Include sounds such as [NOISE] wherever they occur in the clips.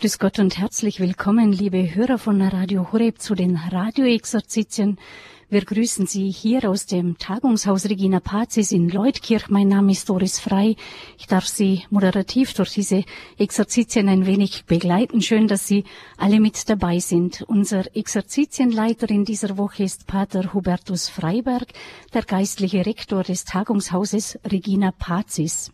Grüß Gott und herzlich willkommen, liebe Hörer von Radio Horeb zu den Radioexerzitien. Wir grüßen Sie hier aus dem Tagungshaus Regina Pazis in Leutkirch. Mein Name ist Doris Frei. Ich darf Sie moderativ durch diese Exerzitien ein wenig begleiten. Schön, dass Sie alle mit dabei sind. Unser Exerzitienleiter in dieser Woche ist Pater Hubertus Freiberg, der geistliche Rektor des Tagungshauses Regina Pazis.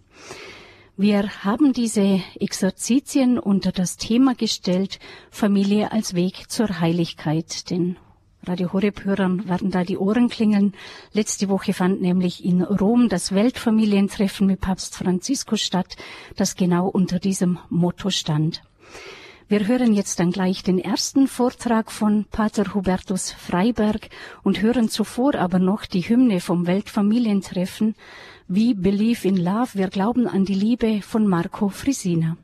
Wir haben diese Exerzitien unter das Thema gestellt, Familie als Weg zur Heiligkeit. Den Radio Horeb-Hörern werden da die Ohren klingeln. Letzte Woche fand nämlich in Rom das Weltfamilientreffen mit Papst Franziskus statt, das genau unter diesem Motto stand. Wir hören jetzt dann gleich den ersten Vortrag von Pater Hubertus Freiberg und hören zuvor aber noch die Hymne vom Weltfamilientreffen, We Believe in Love, wir glauben an die Liebe von Marco Frisina.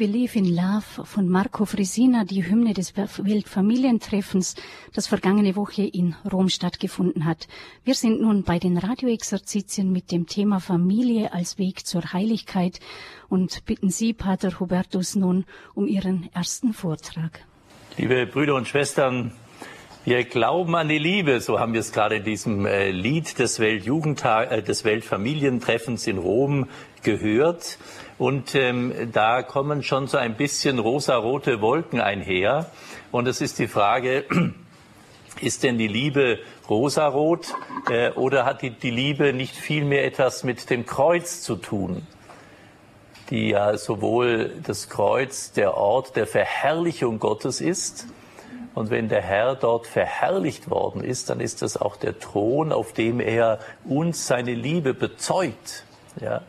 Believe in Love von Marco Frisina, die Hymne des Weltfamilientreffens, das vergangene Woche in Rom stattgefunden hat. Wir sind nun bei den Radioexerzitien mit dem Thema Familie als Weg zur Heiligkeit und bitten Sie, Pater Hubertus, nun um Ihren ersten Vortrag. Liebe Brüder und Schwestern, wir glauben an die Liebe, so haben wir es gerade in diesem äh, Lied des Weltjugendtag, äh, des Weltfamilientreffens in Rom gehört. Und ähm, da kommen schon so ein bisschen rosarote Wolken einher. Und es ist die Frage, [CLEARS THROAT] ist denn die Liebe rosarot äh, oder hat die, die Liebe nicht vielmehr etwas mit dem Kreuz zu tun? Die ja sowohl das Kreuz der Ort der Verherrlichung Gottes ist, und wenn der Herr dort verherrlicht worden ist, dann ist das auch der Thron, auf dem er uns seine Liebe bezeugt. Ja?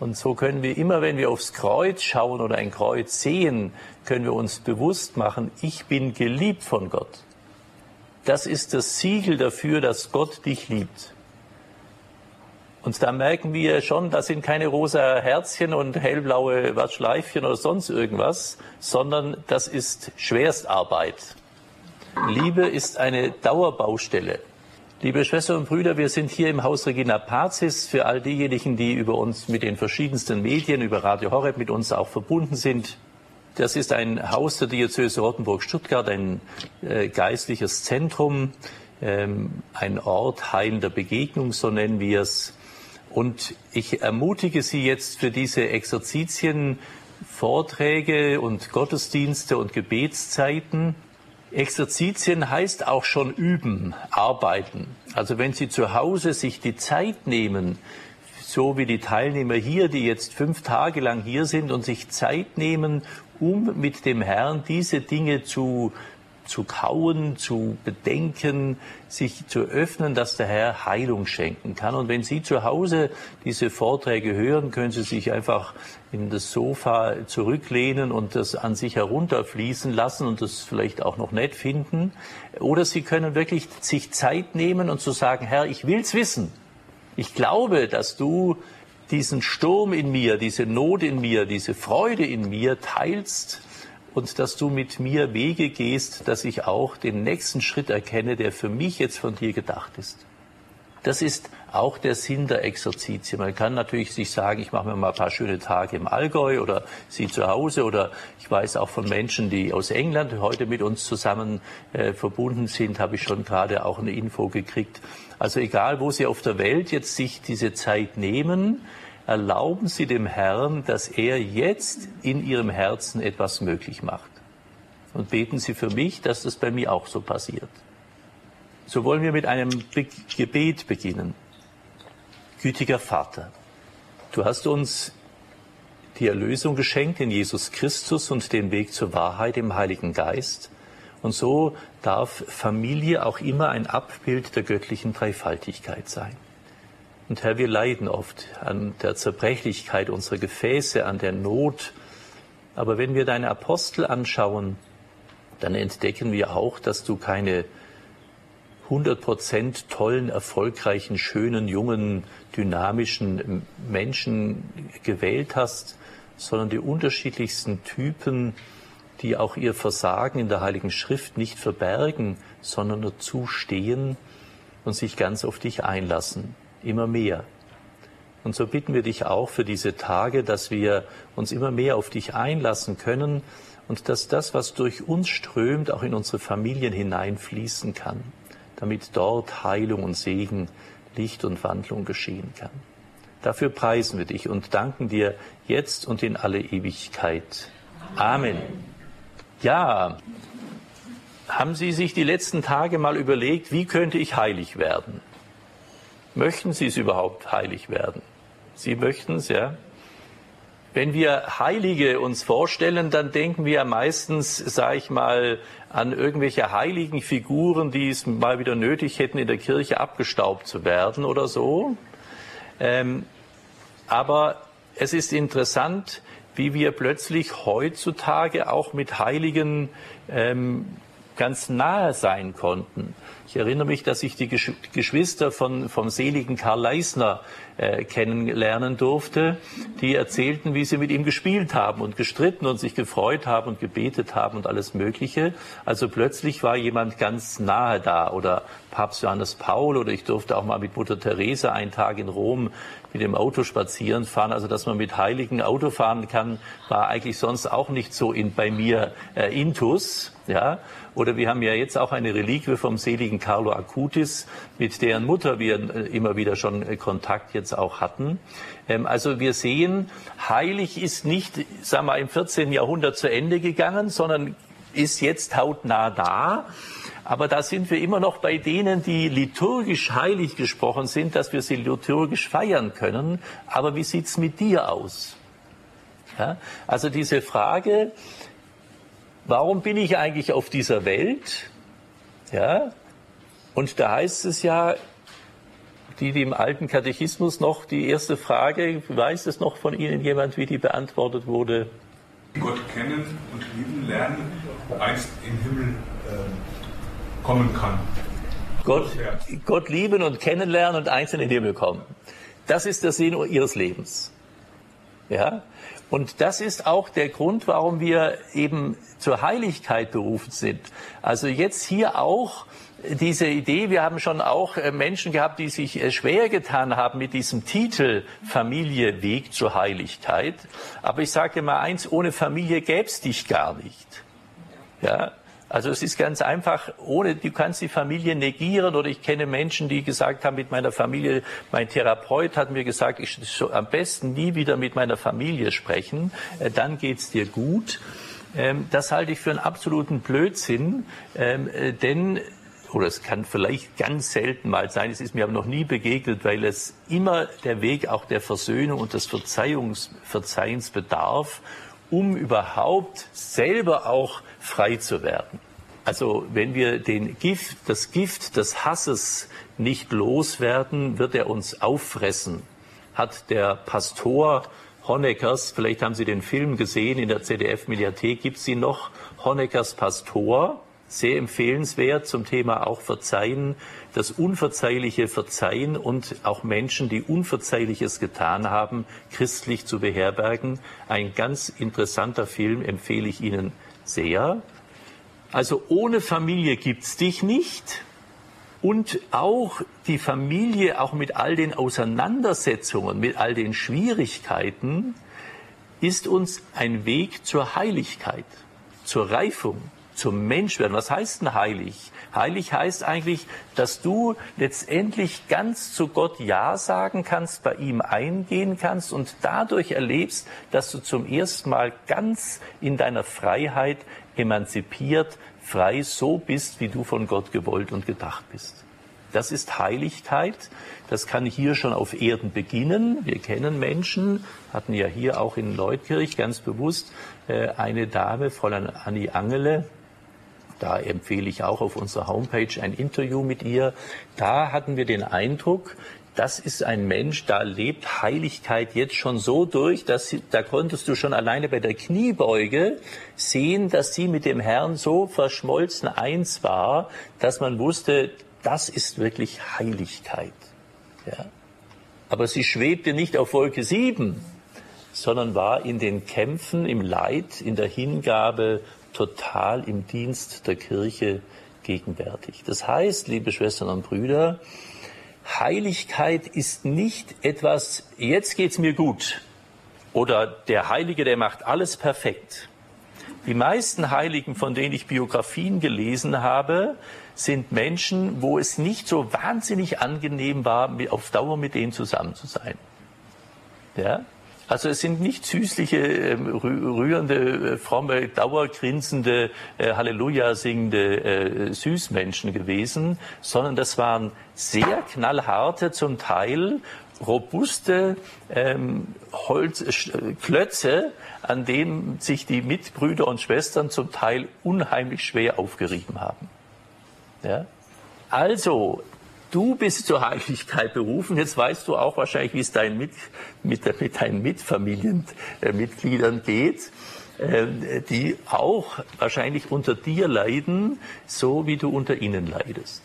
Und so können wir immer, wenn wir aufs Kreuz schauen oder ein Kreuz sehen, können wir uns bewusst machen, ich bin geliebt von Gott. Das ist das Siegel dafür, dass Gott dich liebt. Und da merken wir schon, das sind keine rosa Herzchen und hellblaue Watschleifchen oder sonst irgendwas, sondern das ist Schwerstarbeit. Liebe ist eine Dauerbaustelle. Liebe Schwestern und Brüder, wir sind hier im Haus Regina Pazis. Für all diejenigen, die über uns mit den verschiedensten Medien, über Radio Horeb mit uns auch verbunden sind. Das ist ein Haus der Diözese Rottenburg-Stuttgart, ein äh, geistliches Zentrum, ähm, ein Ort heilender Begegnung, so nennen wir es. Und ich ermutige Sie jetzt für diese Exerzitien, Vorträge und Gottesdienste und Gebetszeiten, Exerzitien heißt auch schon üben, arbeiten. Also wenn Sie zu Hause sich die Zeit nehmen, so wie die Teilnehmer hier, die jetzt fünf Tage lang hier sind und sich Zeit nehmen, um mit dem Herrn diese Dinge zu zu kauen, zu bedenken, sich zu öffnen, dass der Herr Heilung schenken kann. Und wenn Sie zu Hause diese Vorträge hören, können Sie sich einfach in das Sofa zurücklehnen und das an sich herunterfließen lassen und das vielleicht auch noch nett finden. Oder Sie können wirklich sich Zeit nehmen und zu sagen, Herr, ich will's wissen. Ich glaube, dass du diesen Sturm in mir, diese Not in mir, diese Freude in mir teilst und dass du mit mir Wege gehst, dass ich auch den nächsten Schritt erkenne, der für mich jetzt von dir gedacht ist. Das ist auch der Sinn der Exerzitie. Man kann natürlich sich sagen, ich mache mir mal ein paar schöne Tage im Allgäu oder Sie zu Hause oder ich weiß auch von Menschen, die aus England heute mit uns zusammen äh, verbunden sind, habe ich schon gerade auch eine Info gekriegt. Also egal, wo Sie auf der Welt jetzt sich diese Zeit nehmen, erlauben Sie dem Herrn, dass er jetzt in Ihrem Herzen etwas möglich macht. Und beten Sie für mich, dass das bei mir auch so passiert. So wollen wir mit einem Be Gebet beginnen. Gütiger Vater, du hast uns die Erlösung geschenkt in Jesus Christus und den Weg zur Wahrheit im Heiligen Geist. Und so darf Familie auch immer ein Abbild der göttlichen Dreifaltigkeit sein. Und Herr, wir leiden oft an der Zerbrechlichkeit unserer Gefäße, an der Not. Aber wenn wir deine Apostel anschauen, dann entdecken wir auch, dass du keine 100% tollen, erfolgreichen, schönen, jungen, dynamischen Menschen gewählt hast, sondern die unterschiedlichsten Typen, die auch ihr Versagen in der Heiligen Schrift nicht verbergen, sondern dazu stehen und sich ganz auf dich einlassen immer mehr. Und so bitten wir dich auch für diese Tage, dass wir uns immer mehr auf dich einlassen können und dass das, was durch uns strömt, auch in unsere Familien hineinfließen kann, damit dort Heilung und Segen, Licht und Wandlung geschehen kann. Dafür preisen wir dich und danken dir jetzt und in alle Ewigkeit. Amen. Ja, haben Sie sich die letzten Tage mal überlegt, wie könnte ich heilig werden? Möchten Sie es überhaupt heilig werden? Sie möchten es, ja? Wenn wir Heilige uns vorstellen, dann denken wir meistens, sage ich mal, an irgendwelche heiligen Figuren, die es mal wieder nötig hätten, in der Kirche abgestaubt zu werden oder so. Ähm, aber es ist interessant, wie wir plötzlich heutzutage auch mit Heiligen ähm, ganz nahe sein konnten. Ich erinnere mich, dass ich die Geschwister von, vom seligen Karl Leisner äh, kennenlernen durfte, die erzählten, wie sie mit ihm gespielt haben und gestritten und sich gefreut haben und gebetet haben und alles Mögliche. Also plötzlich war jemand ganz nahe da oder Papst Johannes Paul oder ich durfte auch mal mit Mutter Teresa einen Tag in Rom mit dem Auto spazieren fahren. Also dass man mit Heiligen Auto fahren kann, war eigentlich sonst auch nicht so in, bei mir äh, intus. Ja? Oder wir haben ja jetzt auch eine Reliquie vom seligen Carlo Acutis, mit deren Mutter wir äh, immer wieder schon äh, Kontakt jetzt auch hatten. Ähm, also wir sehen, heilig ist nicht, sagen wir, im 14. Jahrhundert zu Ende gegangen, sondern ist jetzt hautnah da. Aber da sind wir immer noch bei denen, die liturgisch heilig gesprochen sind, dass wir sie liturgisch feiern können. Aber wie sieht's mit dir aus? Ja? Also diese Frage, warum bin ich eigentlich auf dieser Welt? Ja? Und da heißt es ja, die, die im alten Katechismus noch die erste Frage, weiß es noch von Ihnen jemand, wie die beantwortet wurde? Gott kennen und lieben lernen, einst im Himmel äh, kommen kann. Gott, Gott lieben und kennenlernen und einst in den Himmel kommen. Das ist der Sinn Ihres Lebens. Ja? Und das ist auch der Grund, warum wir eben zur Heiligkeit berufen sind. Also jetzt hier auch diese Idee, wir haben schon auch äh, Menschen gehabt, die sich äh, schwer getan haben mit diesem Titel Familie Weg zur Heiligkeit. Aber ich sage mal eins, ohne Familie gäbe es dich gar nicht. Ja, also es ist ganz einfach, ohne, du kannst die Familie negieren oder ich kenne Menschen, die gesagt haben, mit meiner Familie, mein Therapeut hat mir gesagt, ich soll am besten nie wieder mit meiner Familie sprechen, äh, dann geht's dir gut. Ähm, das halte ich für einen absoluten Blödsinn, ähm, äh, denn oder es kann vielleicht ganz selten mal sein, es ist mir aber noch nie begegnet, weil es immer der Weg auch der Versöhnung und des Verzeihungs, Verzeihens bedarf, um überhaupt selber auch frei zu werden. Also wenn wir den Gift, das Gift des Hasses nicht loswerden, wird er uns auffressen, hat der Pastor Honeckers, vielleicht haben Sie den Film gesehen, in der ZDF-Mediathek gibt es ihn noch, Honeckers Pastor, sehr empfehlenswert zum Thema auch Verzeihen, das unverzeihliche Verzeihen und auch Menschen, die Unverzeihliches getan haben, christlich zu beherbergen. Ein ganz interessanter Film empfehle ich Ihnen sehr. Also ohne Familie gibt's dich nicht. Und auch die Familie, auch mit all den Auseinandersetzungen, mit all den Schwierigkeiten, ist uns ein Weg zur Heiligkeit, zur Reifung, zum Menschwerden. Was heißt denn heilig? Heilig heißt eigentlich, dass du letztendlich ganz zu Gott Ja sagen kannst, bei ihm eingehen kannst und dadurch erlebst, dass du zum ersten Mal ganz in deiner Freiheit emanzipiert, frei so bist, wie du von Gott gewollt und gedacht bist. Das ist Heiligkeit. Das kann hier schon auf Erden beginnen. Wir kennen Menschen, hatten ja hier auch in Leutkirch ganz bewusst äh, eine Dame, Fräulein Annie Angele. Da empfehle ich auch auf unserer Homepage ein Interview mit ihr. Da hatten wir den Eindruck, das ist ein Mensch, da lebt Heiligkeit jetzt schon so durch, dass sie, da konntest du schon alleine bei der Kniebeuge sehen, dass sie mit dem Herrn so verschmolzen eins war, dass man wusste, das ist wirklich Heiligkeit. Ja. Aber sie schwebte nicht auf Wolke sieben, sondern war in den Kämpfen, im Leid, in der Hingabe total im Dienst der Kirche gegenwärtig. Das heißt, liebe Schwestern und Brüder, Heiligkeit ist nicht etwas, jetzt geht's mir gut. Oder der Heilige, der macht alles perfekt. Die meisten Heiligen, von denen ich Biografien gelesen habe, sind Menschen, wo es nicht so wahnsinnig angenehm war, auf Dauer mit denen zusammen zu sein. Ja? Also es sind nicht süßliche, ähm, rührende, äh, fromme, dauergrinsende, äh, Halleluja singende äh, Süßmenschen gewesen, sondern das waren sehr knallharte, zum Teil robuste ähm, Holzklötze, an denen sich die Mitbrüder und Schwestern zum Teil unheimlich schwer aufgerieben haben. Ja? Also, du bist zur Heiligkeit berufen. Jetzt weißt du auch wahrscheinlich, wie es dein mit, mit, mit deinen Mitfamilienmitgliedern äh, geht. äh, die auch wahrscheinlich unter dir leiden, so wie du unter ihnen leidest.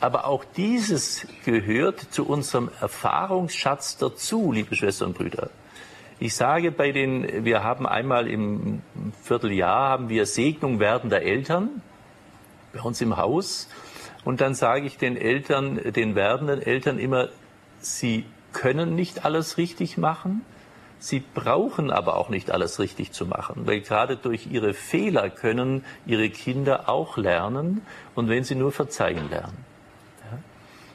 Aber auch dieses gehört zu unserem Erfahrungsschatz dazu, liebe Schwestern und Brüder. Ich sage bei den, wir haben einmal im Vierteljahr haben wir Segnung werdender Eltern bei uns im Haus. Und dann sage ich den Eltern, den werdenden Eltern immer, sie können nicht alles richtig machen. Sie brauchen aber auch nicht alles richtig zu machen, weil gerade durch ihre Fehler können ihre Kinder auch lernen und wenn sie nur verzeihen lernen.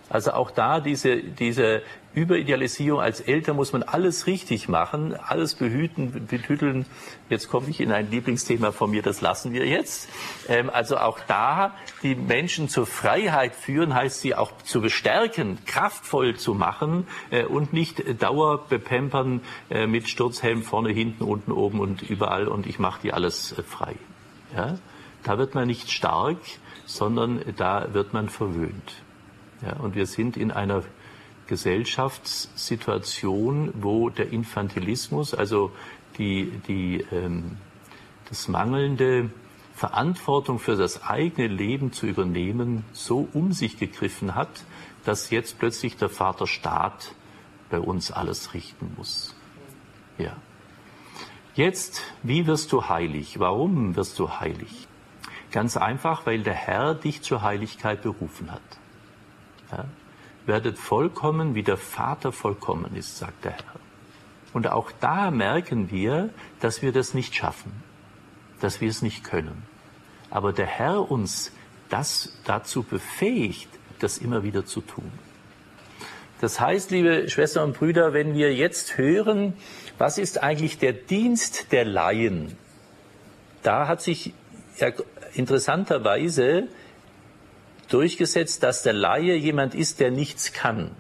Also auch da diese, diese Überidealisierung als Eltern muss man alles richtig machen, alles behüten, betüteln. Jetzt komme ich in ein Lieblingsthema von mir, das lassen wir jetzt. Ähm, also auch da die Menschen zur Freiheit führen, heißt sie auch zu bestärken, kraftvoll zu machen äh, und nicht Dauer bepempern äh, mit Sturzhelm vorne, hinten, unten, oben und überall und ich mache die alles äh, frei. Ja? Da wird man nicht stark, sondern da wird man verwöhnt. Ja, und wir sind in einer Gesellschaftssituation, wo der Infantilismus, also die, die, ähm, das mangelnde Verantwortung für das eigene Leben zu übernehmen, so um sich gegriffen hat, dass jetzt plötzlich der Vater Staat bei uns alles richten muss. Ja. Jetzt, wie wirst du heilig? Warum wirst du heilig? Ganz einfach, weil der Herr dich zur Heiligkeit berufen hat. Ja? Werdet vollkommen, wie der Vater vollkommen ist, sagt der Herr. Und auch da merken wir, dass wir das nicht schaffen, dass wir es nicht können. Aber der Herr uns das dazu befähigt, das immer wieder zu tun. Das heißt, liebe Schwestern und Brüder, wenn wir jetzt hören, was ist eigentlich der Dienst der Laien, da hat sich interessanterweise durchgesetzt, dass der Laie jemand ist, der nichts kann.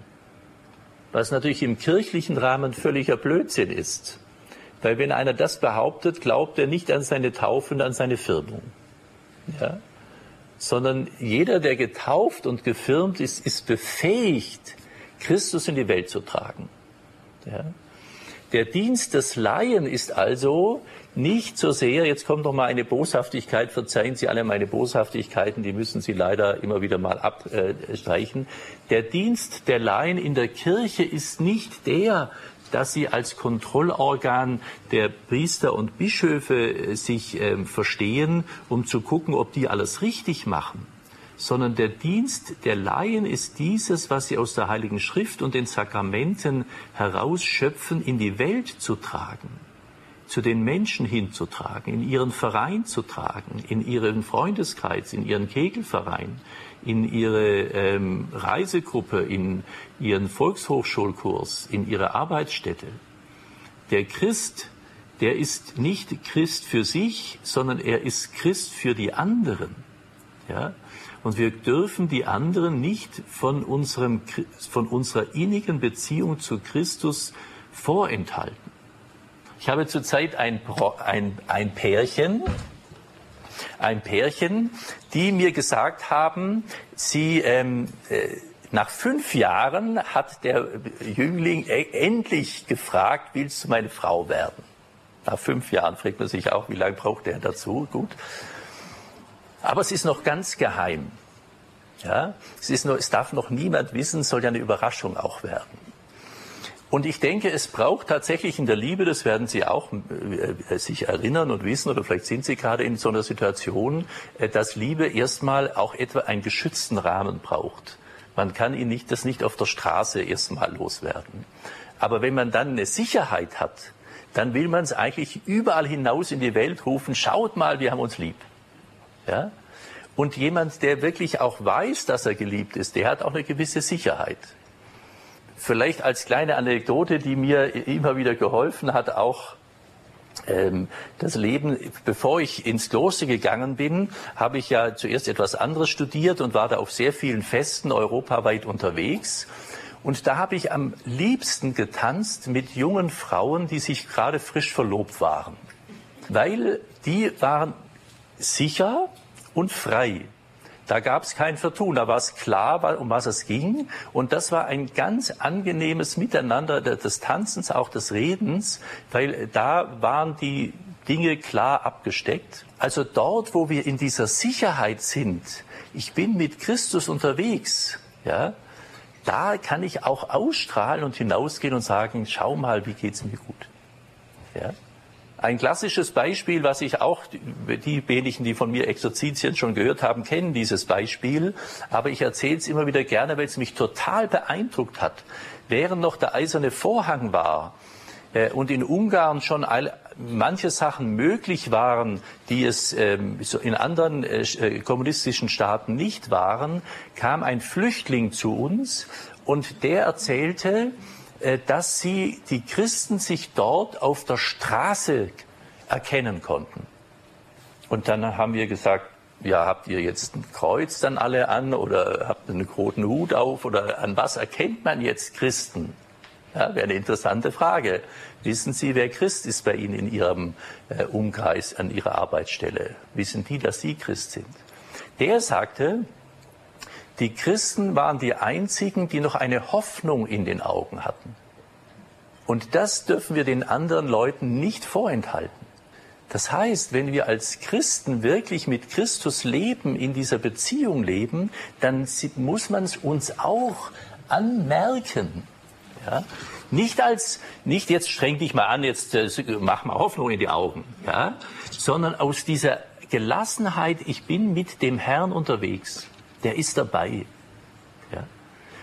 Was natürlich im kirchlichen Rahmen völliger Blödsinn ist. Weil wenn einer das behauptet, glaubt er nicht an seine Taufe und an seine Firmung. Ja? Sondern jeder, der getauft und gefirmt ist, ist befähigt, Christus in die Welt zu tragen. Ja? Der Dienst des Laien ist also, nicht so sehr, jetzt kommt noch mal eine Boshaftigkeit, verzeihen Sie alle meine Boshaftigkeiten, die müssen Sie leider immer wieder mal abstreichen. Der Dienst der Laien in der Kirche ist nicht der, dass sie als Kontrollorgan der Priester und Bischöfe äh, sich äh, verstehen, um zu gucken, ob die alles richtig machen, sondern der Dienst der Laien ist dieses, was sie aus der Heiligen Schrift und den Sakramenten herausschöpfen, in die Welt zu tragen zu den Menschen hinzutragen, in ihren Verein zu tragen, in ihren Freundeskreis, in ihren Kegelverein, in ihre ähm, Reisegruppe, in ihren Volkshochschulkurs, in ihre Arbeitsstätte. Der Christ, der ist nicht Christ für sich, sondern er ist Christ für die anderen. Ja? Und wir dürfen die anderen nicht von, unserem, von unserer innigen Beziehung zu Christus vorenthalten. Ich habe zurzeit ein, ein, ein Pärchen, ein Pärchen, die mir gesagt haben, sie ähm, äh, nach fünf Jahren hat der Jüngling e endlich gefragt, willst du meine Frau werden? Nach fünf Jahren fragt man sich auch, wie lange braucht er dazu? Gut. Aber es ist noch ganz geheim. Ja, es, ist nur, es darf noch niemand wissen, soll ja eine Überraschung auch werden. Und ich denke, es braucht tatsächlich in der Liebe, das werden Sie auch äh, sich erinnern und wissen, oder vielleicht sind Sie gerade in so einer Situation, äh, dass Liebe erstmal auch etwa einen geschützten Rahmen braucht. Man kann ihn nicht, das nicht auf der Straße erstmal loswerden. Aber wenn man dann eine Sicherheit hat, dann will man es eigentlich überall hinaus in die Welt rufen, schaut mal, wir haben uns lieb. Ja? Und jemand, der wirklich auch weiß, dass er geliebt ist, der hat auch eine gewisse Sicherheit. Vielleicht als kleine Anekdote, die mir immer wieder geholfen hat, auch ähm, das Leben, bevor ich ins Kloster gegangen bin, habe ich ja zuerst etwas anderes studiert und war da auf sehr vielen Festen europaweit unterwegs. Und da habe ich am liebsten getanzt mit jungen Frauen, die sich gerade frisch verlobt waren. Weil die waren sicher und frei. Da gab es kein Vertun, da war es klar, um was es ging. Und das war ein ganz angenehmes Miteinander des Tanzens, auch des Redens, weil da waren die Dinge klar abgesteckt. Also dort, wo wir in dieser Sicherheit sind, ich bin mit Christus unterwegs, ja, da kann ich auch ausstrahlen und hinausgehen und sagen, schau mal, wie geht's mir gut. Ja? Ein klassisches Beispiel, was ich auch, die wenigen, die von mir Exerzitien schon gehört haben, kennen dieses Beispiel, aber ich erzähle es immer wieder gerne, weil es mich total beeindruckt hat. Während noch der eiserne Vorhang war äh, und in Ungarn schon all, manche Sachen möglich waren, die es ähm, in anderen äh, äh, kommunistischen Staaten nicht waren, kam ein Flüchtling zu uns und der erzählte, äh, dass sie, die Christen sich dort auf der Straße erkennen konnten. Und dann haben wir gesagt, ja, habt ihr jetzt ein Kreuz dann alle an oder habt einen roten Hut auf oder an was erkennt man jetzt Christen? Ja, wäre eine interessante Frage. Wissen Sie, wer Christ ist bei Ihnen in Ihrem äh, Umkreis, an Ihrer Arbeitsstelle? Wissen die, dass Sie Christ sind? Der sagte, die Christen waren die einzigen, die noch eine Hoffnung in den Augen hatten. Und das dürfen wir den anderen Leuten nicht vorenthalten. Das heißt, wenn wir als Christen wirklich mit Christus leben, in dieser Beziehung leben, dann muss man es uns auch anmerken. Ja? Nicht als, nicht jetzt streng dich mal an, jetzt äh, mach mal Hoffnung in die Augen, ja? sondern aus dieser Gelassenheit, ich bin mit dem Herrn unterwegs, der ist dabei. Ja?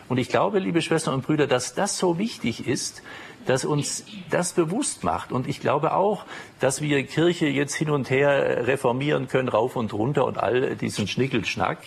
Und ich glaube, liebe Schwestern und Brüder, dass das so wichtig ist, dass uns das bewusst macht. Und ich glaube auch, dass wir Kirche jetzt hin und her reformieren können, rauf und runter und all diesen Schnickelschnack.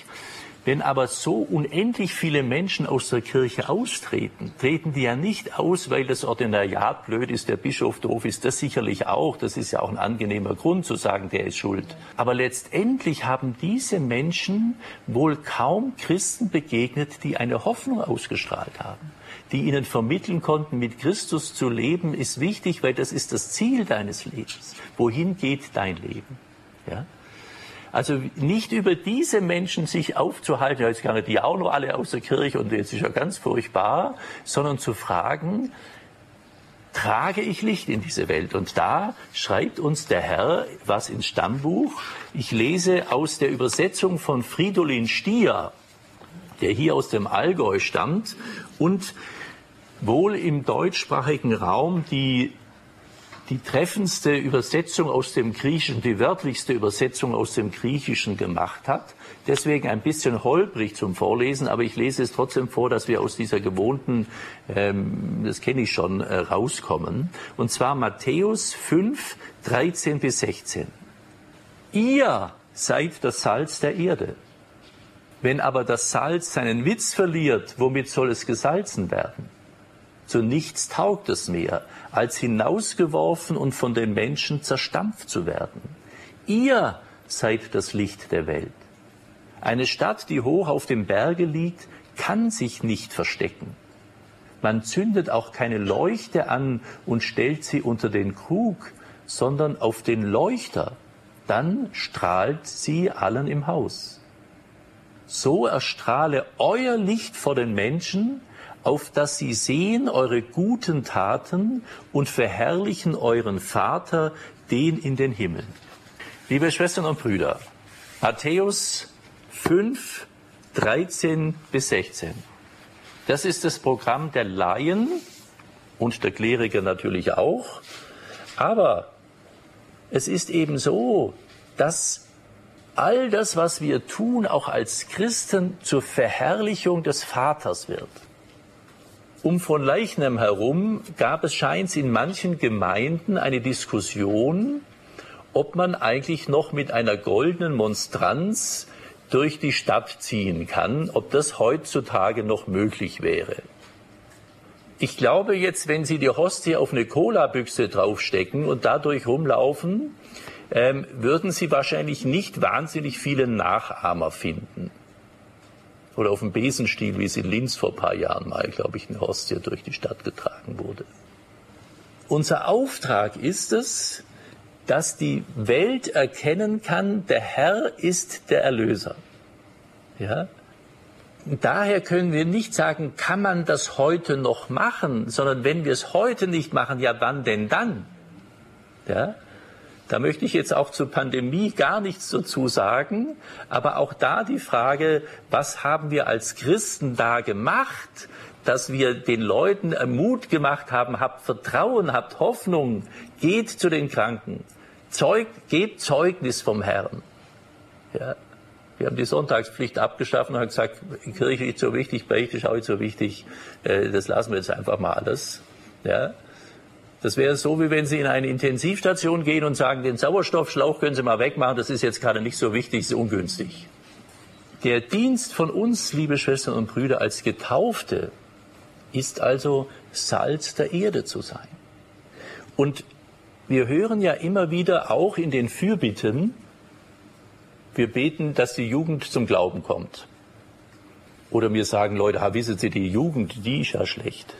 Wenn aber so unendlich viele Menschen aus der Kirche austreten, treten die ja nicht aus, weil das Ordinariat blöd ist, der Bischof doof ist, das sicherlich auch. Das ist ja auch ein angenehmer Grund zu sagen, der ist schuld. Aber letztendlich haben diese Menschen wohl kaum Christen begegnet, die eine Hoffnung ausgestrahlt haben die ihnen vermitteln konnten, mit Christus zu leben, ist wichtig, weil das ist das Ziel deines Lebens. Wohin geht dein Leben? Ja? Also nicht über diese Menschen sich aufzuhalten, jetzt gerne die auch noch alle aus der Kirche und jetzt ist ja ganz furchtbar, sondern zu fragen, trage ich Licht in diese Welt? Und da schreibt uns der Herr was ins Stammbuch. Ich lese aus der Übersetzung von Fridolin Stier, der hier aus dem Allgäu stammt und wohl im deutschsprachigen Raum die die treffendste Übersetzung aus dem Griechischen, die wörtlichste Übersetzung aus dem Griechischen gemacht hat. Deswegen ein bisschen holprig zum Vorlesen, aber ich lese es trotzdem vor, dass wir aus dieser gewohnten, ähm, das kenne ich schon, äh, rauskommen. Und zwar Matthäus 5, 13 bis 16. Ihr seid das Salz der Erde. Wenn aber das Salz seinen Witz verliert, womit soll es gesalzen werden? Zu nichts taugt es mehr, als hinausgeworfen und von den Menschen zerstampft zu werden. Ihr seid das Licht der Welt. Eine Stadt, die hoch auf dem Berge liegt, kann sich nicht verstecken. Man zündet auch keine Leuchte an und stellt sie unter den Krug, sondern auf den Leuchter. Dann strahlt sie allen im Haus. So erstrahle euer Licht vor den Menschen, auf dass sie sehen eure guten Taten und verherrlichen euren Vater, den in den Himmeln. Liebe Schwestern und Brüder, Matthäus 5, 13 bis 16. Das ist das Programm der Laien und der Kleriker natürlich auch. Aber es ist eben so, dass all das, was wir tun, auch als Christen zur Verherrlichung des Vaters wird. Um von Leichnam herum gab es scheint in manchen Gemeinden eine Diskussion, ob man eigentlich noch mit einer goldenen Monstranz durch die Stadt ziehen kann, ob das heutzutage noch möglich wäre. Ich glaube jetzt, wenn Sie die Hostie auf eine Cola-Büchse draufstecken und dadurch rumlaufen, ähm, würden Sie wahrscheinlich nicht wahnsinnig viele Nachahmer finden oder auf dem Besenstiel, wie es in Linz vor ein paar Jahren mal, glaube ich, eine Hostie durch die Stadt getragen wurde. Unser Auftrag ist es, dass die Welt erkennen kann, der Herr ist der Erlöser. Ja? Daher können wir nicht sagen, kann man das heute noch machen, sondern wenn wir es heute nicht machen, ja wann denn dann? Ja? Da möchte ich jetzt auch zur Pandemie gar nichts dazu sagen, aber auch da die Frage, was haben wir als Christen da gemacht, dass wir den Leuten Mut gemacht haben, habt Vertrauen, habt Hoffnung, geht zu den Kranken, Zeug, gebt Zeugnis vom Herrn. Ja. Wir haben die Sonntagspflicht abgeschafft und haben gesagt, Kirche ist so wichtig, Beichte ist auch nicht so wichtig, äh, das lassen wir jetzt einfach mal alles. Ja. Das wäre so, wie wenn Sie in eine Intensivstation gehen und sagen, den Sauerstoffschlauch können Sie mal wegmachen, das ist jetzt gerade nicht so wichtig, ist ungünstig. Der Dienst von uns, liebe Schwestern und Brüder, als Getaufte ist also Salz der Erde zu sein. Und wir hören ja immer wieder auch in den Fürbitten, wir beten, dass die Jugend zum Glauben kommt. Oder mir sagen Leute, ha, wissen Sie, die Jugend, die ist ja schlecht.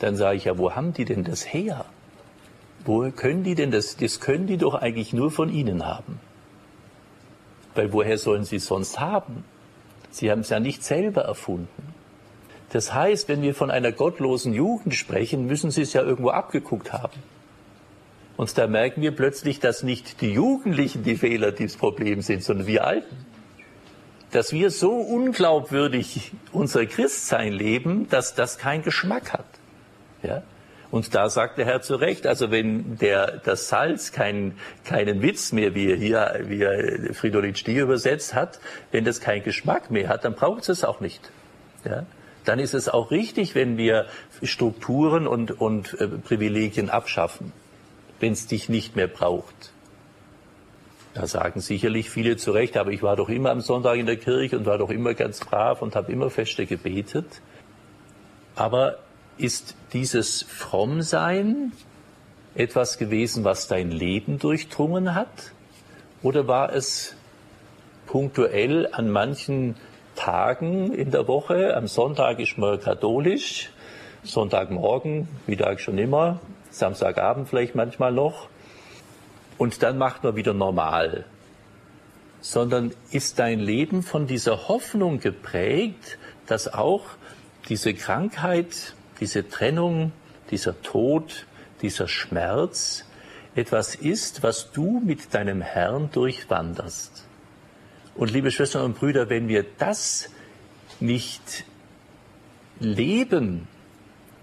Dann sage ich ja, wo haben die denn das her? Woher können die denn das? Das können die doch eigentlich nur von Ihnen haben. Weil woher sollen sie es sonst haben? Sie haben es ja nicht selber erfunden. Das heißt, wenn wir von einer gottlosen Jugend sprechen, müssen sie es ja irgendwo abgeguckt haben. Und da merken wir plötzlich, dass nicht die Jugendlichen die Fehler dieses Problems sind, sondern wir Alten. Dass wir so unglaubwürdig unser Christsein leben, dass das keinen Geschmack hat. Ja? Und da sagt der Herr zu Recht, also wenn der, das Salz kein, keinen Witz mehr, wie er hier, wie er Fridolin Stier übersetzt hat, wenn das keinen Geschmack mehr hat, dann braucht es es auch nicht. Ja? Dann ist es auch richtig, wenn wir Strukturen und, und äh, Privilegien abschaffen, wenn es dich nicht mehr braucht. Da sagen sicherlich viele zu Recht, aber ich war doch immer am Sonntag in der Kirche und war doch immer ganz brav und habe immer feste gebetet. Aber ist dieses Frommsein etwas gewesen, was dein Leben durchdrungen hat? Oder war es punktuell an manchen Tagen in der Woche? Am Sonntag ist man katholisch, Sonntagmorgen, Mittag schon immer, Samstagabend vielleicht manchmal noch. Und dann macht man wieder normal. Sondern ist dein Leben von dieser Hoffnung geprägt, dass auch diese Krankheit diese Trennung, dieser Tod, dieser Schmerz etwas ist, was du mit deinem Herrn durchwanderst. Und liebe Schwestern und Brüder, wenn wir das nicht leben,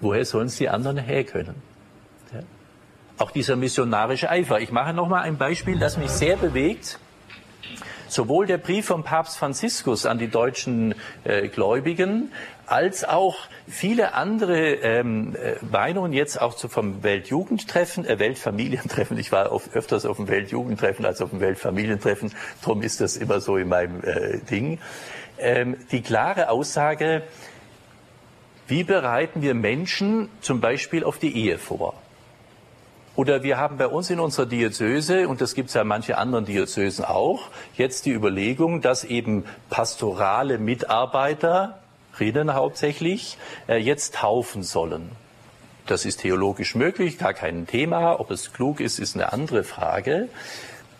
woher sollen es die anderen herkönnen? Ja? Auch dieser missionarische Eifer. Ich mache noch mal ein Beispiel, das mich sehr bewegt. Sowohl der Brief vom Papst Franziskus an die deutschen äh, Gläubigen als auch viele andere ähm, äh, Meinungen jetzt auch zu, vom Weltjugendtreffen, äh, Weltfamilientreffen. Ich war auf, öfters auf dem Weltjugendtreffen als auf dem Weltfamilientreffen. Darum ist das immer so in meinem äh, Ding. Ähm, die klare Aussage, wie bereiten wir Menschen zum Beispiel auf die Ehe vor? Oder wir haben bei uns in unserer Diözese, und das gibt es ja in manchen anderen Diözesen auch, jetzt die Überlegung, dass eben pastorale Mitarbeiter, Rinnen hauptsächlich, äh, jetzt taufen sollen. Das ist theologisch möglich, gar kein Thema. Ob es klug ist, ist eine andere Frage.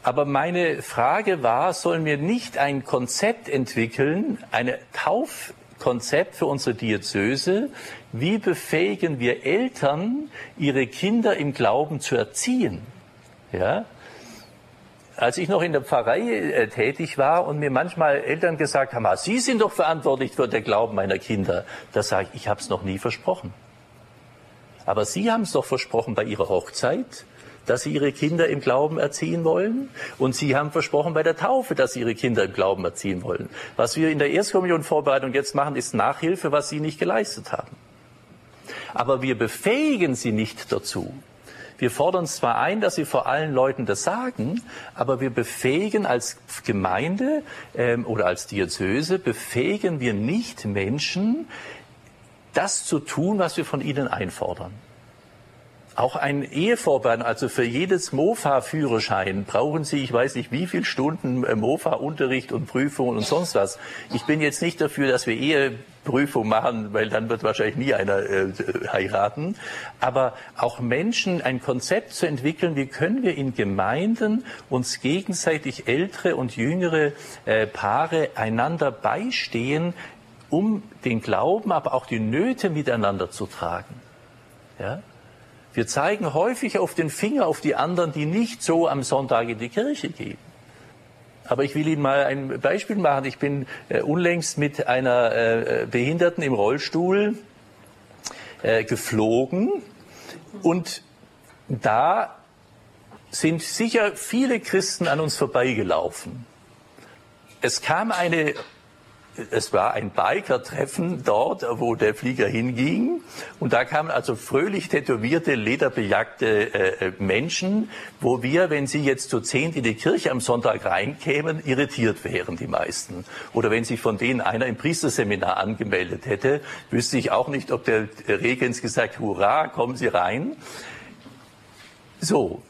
Aber meine Frage war, sollen wir nicht ein Konzept entwickeln, eine Taufkonzept für unsere Diözese? Wie befähigen wir Eltern, ihre Kinder im Glauben zu erziehen? Ja? Als ich noch in der Pfarrei äh, tätig war und mir manchmal Eltern gesagt haben, ah, Sie sind doch verantwortlich für den Glauben meiner Kinder, da sage ich, ich habe es noch nie versprochen. Aber Sie haben es doch versprochen bei Ihrer Hochzeit, dass Sie Ihre Kinder im Glauben erziehen wollen. Und Sie haben versprochen bei der Taufe, dass Sie Ihre Kinder im Glauben erziehen wollen. Was wir in der Erstkommunion-Vorbereitung jetzt machen, ist Nachhilfe, was Sie nicht geleistet haben. Aber wir befähigen Sie nicht dazu. Wir fordern zwar ein, dass sie vor allen Leuten das sagen, aber wir befähigen als Gemeinde ähm, oder als Diözese, befähigen wir nicht Menschen, das zu tun, was wir von ihnen einfordern. Auch ein Ehevorbereiten, also für jedes Mofa-Führerschein brauchen Sie, ich weiß nicht wie viele Stunden äh, Mofa-Unterricht und Prüfungen und sonst was. Ich bin jetzt nicht dafür, dass wir Eheprüfung machen, weil dann wird wahrscheinlich nie einer äh, heiraten. Aber auch Menschen ein Konzept zu entwickeln, wie können wir in Gemeinden uns gegenseitig ältere und jüngere äh, Paare einander beistehen, um den Glauben, aber auch die Nöte miteinander zu tragen. Ja? Wir zeigen häufig auf den Finger auf die anderen, die nicht so am Sonntag in die Kirche gehen. Aber ich will Ihnen mal ein Beispiel machen. Ich bin äh, unlängst mit einer äh, Behinderten im Rollstuhl äh, geflogen und da sind sicher viele Christen an uns vorbeigelaufen. Es kam eine es war ein Biker-Treffen dort, wo der Flieger hinging. Und da kamen also fröhlich tätowierte, lederbejagte äh, Menschen, wo wir, wenn sie jetzt zu zehn in die Kirche am Sonntag reinkämen, irritiert wären, die meisten. Oder wenn sich von denen einer im Priesterseminar angemeldet hätte, wüsste ich auch nicht, ob der Regens gesagt, hurra, kommen Sie rein. So,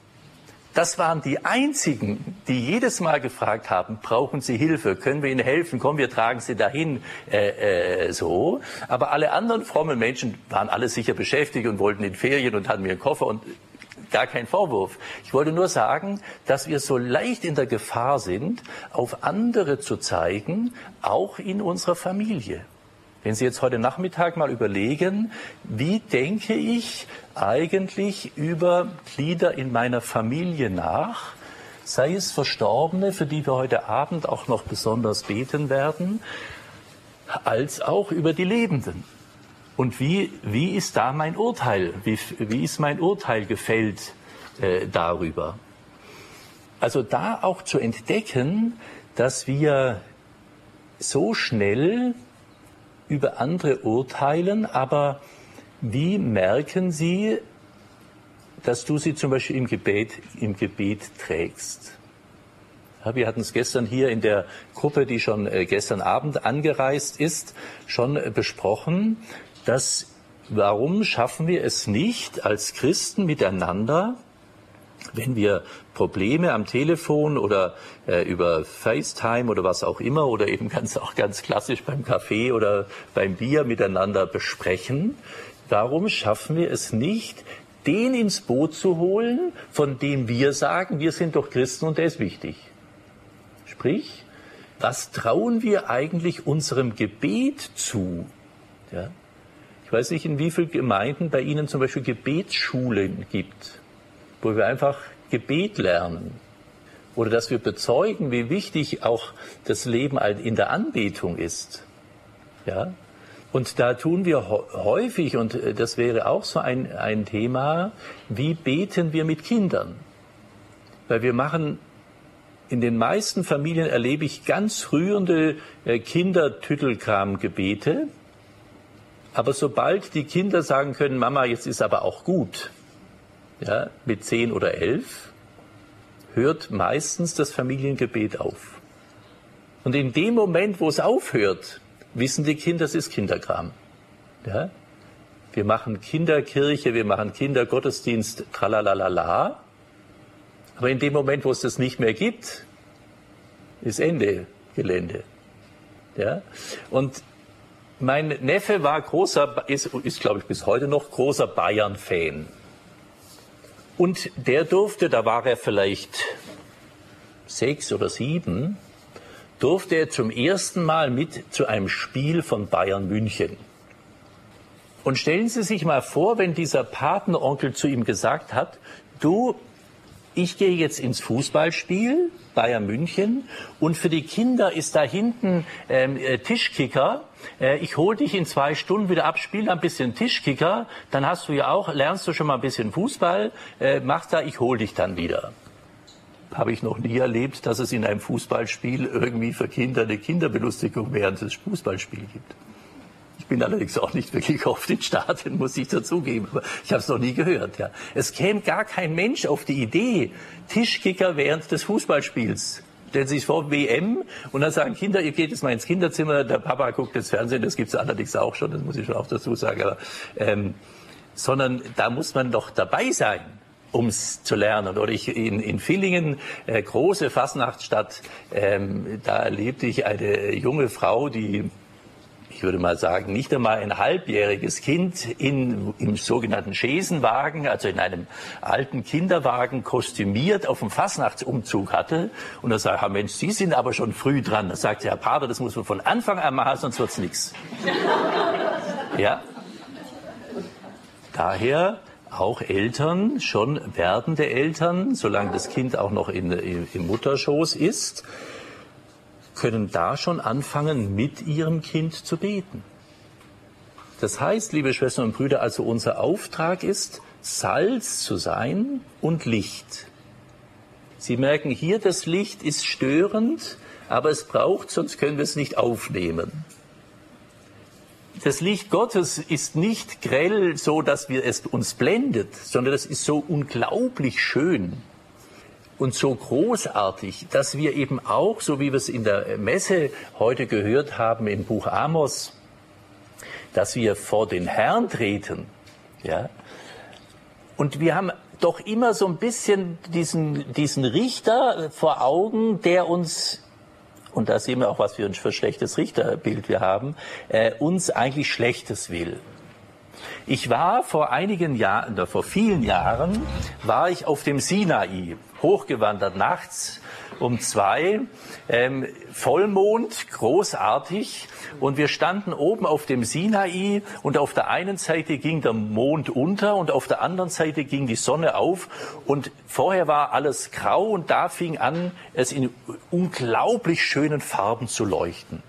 das waren die einzigen, die jedes Mal gefragt haben, brauchen Sie Hilfe, können wir Ihnen helfen, komm, wir tragen Sie dahin, äh, äh, so. Aber alle anderen frommen Menschen waren alle sicher beschäftigt und wollten in Ferien und hatten mir einen Koffer und gar kein Vorwurf. Ich wollte nur sagen, dass wir so leicht in der Gefahr sind, auf andere zu zeigen, auch in unserer Familie. Wenn Sie jetzt heute Nachmittag mal überlegen, wie denke ich eigentlich über Glieder in meiner Familie nach, sei es Verstorbene, für die wir heute Abend auch noch besonders beten werden, als auch über die Lebenden. Und wie, wie ist da mein Urteil? Wie, wie ist mein Urteil gefällt äh, darüber? Also da auch zu entdecken, dass wir so schnell über andere urteilen, aber wie merken Sie, dass du sie zum Beispiel im Gebet, im Gebet trägst? Ja, wir hatten es gestern hier in der Gruppe, die schon äh, gestern Abend angereist ist, schon besprochen, dass warum schaffen wir es nicht als Christen miteinander, wenn wir Probleme am Telefon oder äh, über FaceTime oder was auch immer oder eben ganz auch ganz klassisch beim Kaffee oder beim Bier miteinander besprechen, Warum schaffen wir es nicht, den ins Boot zu holen, von dem wir sagen, wir sind doch Christen und der ist wichtig? Sprich, was trauen wir eigentlich unserem Gebet zu? Ja? Ich weiß nicht, in wie vielen Gemeinden bei Ihnen zum Beispiel Gebetsschulen gibt, wo wir einfach Gebet lernen. Oder dass wir bezeugen, wie wichtig auch das Leben in der Anbetung ist. Ja? Und da tun wir häufig, und äh, das wäre auch so ein, ein Thema, wie beten wir mit Kindern? Weil wir machen, in den meisten Familien erlebe ich ganz rührende äh, Kindertüttelkram-Gebete. Aber sobald die Kinder sagen können, Mama, jetzt ist aber auch gut, ja, mit zehn oder elf, hört meistens das Familiengebet auf. Und in dem Moment, wo es aufhört, wissen die Kinder, es ist Kinderkram. Ja? Wir machen Kinderkirche, wir machen Kindergottesdienst, tralalala. Aber in dem Moment, wo es das nicht mehr gibt, ist Ende Gelände. Ja? Und mein Neffe war großer, ist, ist glaube ich bis heute noch großer Bayern-Fan. Und der durfte, da war er vielleicht sechs oder sieben, durfte er zum ersten Mal mit zu einem Spiel von Bayern München. Und stellen Sie sich mal vor, wenn dieser Patenonkel zu ihm gesagt hat, du, ich gehe jetzt ins Fußballspiel, Bayern München, und für die Kinder ist da hinten ähm, äh, Tischkicker. Äh, ich hole dich in zwei Stunden wieder ab, spiel ein bisschen Tischkicker, dann hast du ja auch, lernst du schon mal ein bisschen Fußball, äh, machst da, ich hole dich dann wieder habe ich noch nie erlebt, dass es in einem Fußballspiel irgendwie für Kinder eine Kinderbelustigung während des Fußballspiels gibt. Ich bin allerdings auch nicht wirklich oft in Stadien, muss ich dazugeben, aber ich habe es noch nie gehört. Ja. Es käme gar kein Mensch auf die Idee, Tischkicker während des Fußballspiels. Stellen Sie sich vor, WM, und dann sagen Kinder, ihr geht jetzt mal ins Kinderzimmer, der Papa guckt das Fernsehen, das gibt es allerdings auch schon, das muss ich schon auch dazu sagen, aber, ähm, sondern da muss man doch dabei sein um es zu lernen. Oder ich in, in Villingen, äh, große Fasnachtsstadt, ähm, da erlebte ich eine junge Frau, die ich würde mal sagen, nicht einmal ein halbjähriges Kind in, im sogenannten Schesenwagen, also in einem alten Kinderwagen kostümiert auf dem Fasnachtsumzug hatte. Und da sagte, Mensch, Sie sind aber schon früh dran. Da sagte Herr Pater, das muss man von Anfang an machen, sonst wird's nichts. [LAUGHS] Ja. Daher auch Eltern, schon werdende Eltern, solange das Kind auch noch in, im Mutterschoß ist, können da schon anfangen, mit ihrem Kind zu beten. Das heißt, liebe Schwestern und Brüder, also unser Auftrag ist, Salz zu sein und Licht. Sie merken hier, das Licht ist störend, aber es braucht, sonst können wir es nicht aufnehmen. Das Licht Gottes ist nicht grell, so dass wir es uns blendet, sondern es ist so unglaublich schön und so großartig, dass wir eben auch, so wie wir es in der Messe heute gehört haben im Buch Amos, dass wir vor den Herrn treten, ja. Und wir haben doch immer so ein bisschen diesen, diesen Richter vor Augen, der uns und da sehen wir auch, was für ein schlechtes Richterbild wir haben, äh, uns eigentlich Schlechtes will. Ich war vor einigen Jahren, vor vielen Jahren, war ich auf dem Sinai, hochgewandert nachts um zwei, ähm, Vollmond, großartig. Und wir standen oben auf dem Sinai und auf der einen Seite ging der Mond unter und auf der anderen Seite ging die Sonne auf. Und vorher war alles grau und da fing an, es in unglaublich schönen Farben zu leuchten.